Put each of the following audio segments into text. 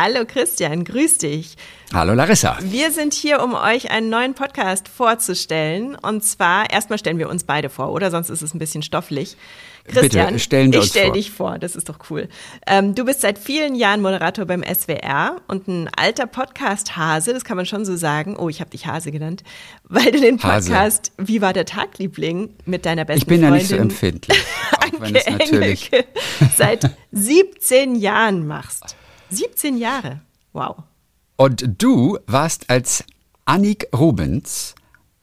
Hallo Christian, grüß dich. Hallo Larissa. Wir sind hier, um euch einen neuen Podcast vorzustellen. Und zwar, erstmal stellen wir uns beide vor, oder? Sonst ist es ein bisschen stofflich. Christian, Bitte, stellen wir ich uns stell vor. dich vor, das ist doch cool. Ähm, du bist seit vielen Jahren Moderator beim SWR und ein alter Podcast-Hase, das kann man schon so sagen. Oh, ich habe dich Hase genannt, weil du den Hase. Podcast Wie war der Tag, Liebling mit deiner besten Ich bin ja Freundin nicht so empfindlich. Auch wenn es natürlich. Engelke seit 17 Jahren machst. 17 Jahre. Wow. Und du warst als Annik Rubens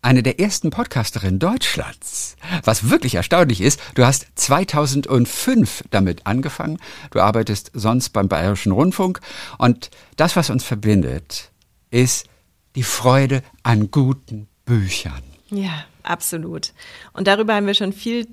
eine der ersten Podcasterinnen Deutschlands. Was wirklich erstaunlich ist, du hast 2005 damit angefangen. Du arbeitest sonst beim Bayerischen Rundfunk. Und das, was uns verbindet, ist die Freude an guten Büchern. Ja, absolut. Und darüber haben wir schon viel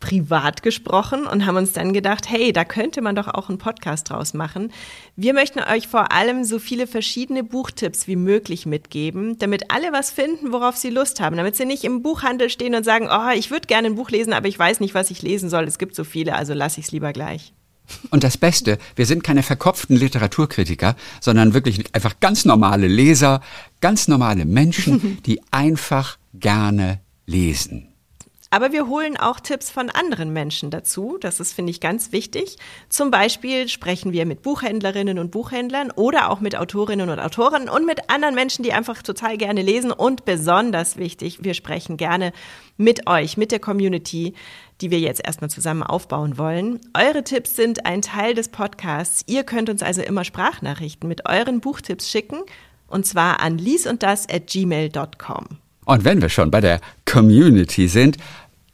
privat gesprochen und haben uns dann gedacht, hey, da könnte man doch auch einen Podcast draus machen. Wir möchten euch vor allem so viele verschiedene Buchtipps wie möglich mitgeben, damit alle was finden, worauf sie Lust haben, damit sie nicht im Buchhandel stehen und sagen, oh, ich würde gerne ein Buch lesen, aber ich weiß nicht, was ich lesen soll. Es gibt so viele, also lasse ich es lieber gleich. Und das Beste, wir sind keine verkopften Literaturkritiker, sondern wirklich einfach ganz normale Leser, ganz normale Menschen, die einfach gerne lesen. Aber wir holen auch Tipps von anderen Menschen dazu. Das ist, finde ich, ganz wichtig. Zum Beispiel sprechen wir mit Buchhändlerinnen und Buchhändlern oder auch mit Autorinnen und Autoren und mit anderen Menschen, die einfach total gerne lesen. Und besonders wichtig, wir sprechen gerne mit euch, mit der Community, die wir jetzt erstmal zusammen aufbauen wollen. Eure Tipps sind ein Teil des Podcasts. Ihr könnt uns also immer Sprachnachrichten mit euren Buchtipps schicken. Und zwar an liesunddas at gmail.com. Und wenn wir schon bei der Community sind,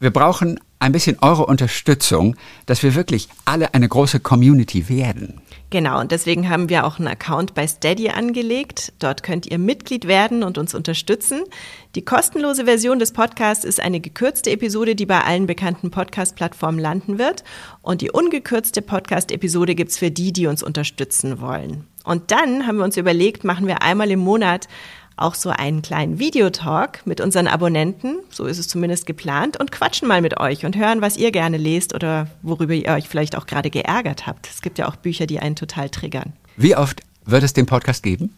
wir brauchen ein bisschen eure Unterstützung, dass wir wirklich alle eine große Community werden. Genau, und deswegen haben wir auch einen Account bei Steady angelegt. Dort könnt ihr Mitglied werden und uns unterstützen. Die kostenlose Version des Podcasts ist eine gekürzte Episode, die bei allen bekannten Podcast-Plattformen landen wird. Und die ungekürzte Podcast-Episode gibt's für die, die uns unterstützen wollen. Und dann haben wir uns überlegt, machen wir einmal im Monat auch so einen kleinen Videotalk mit unseren Abonnenten, so ist es zumindest geplant, und quatschen mal mit euch und hören, was ihr gerne lest oder worüber ihr euch vielleicht auch gerade geärgert habt. Es gibt ja auch Bücher, die einen total triggern. Wie oft wird es den Podcast geben?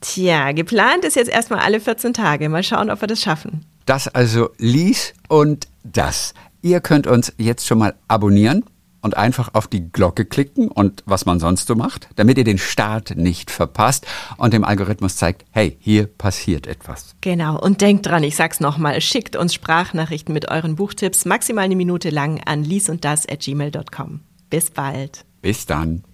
Tja, geplant ist jetzt erstmal alle 14 Tage. Mal schauen, ob wir das schaffen. Das also lies und das. Ihr könnt uns jetzt schon mal abonnieren und einfach auf die Glocke klicken und was man sonst so macht, damit ihr den Start nicht verpasst und dem Algorithmus zeigt, hey, hier passiert etwas. Genau, und denkt dran, ich sag's nochmal, schickt uns Sprachnachrichten mit euren Buchtipps maximal eine Minute lang an lies und das at gmail.com. Bis bald. Bis dann.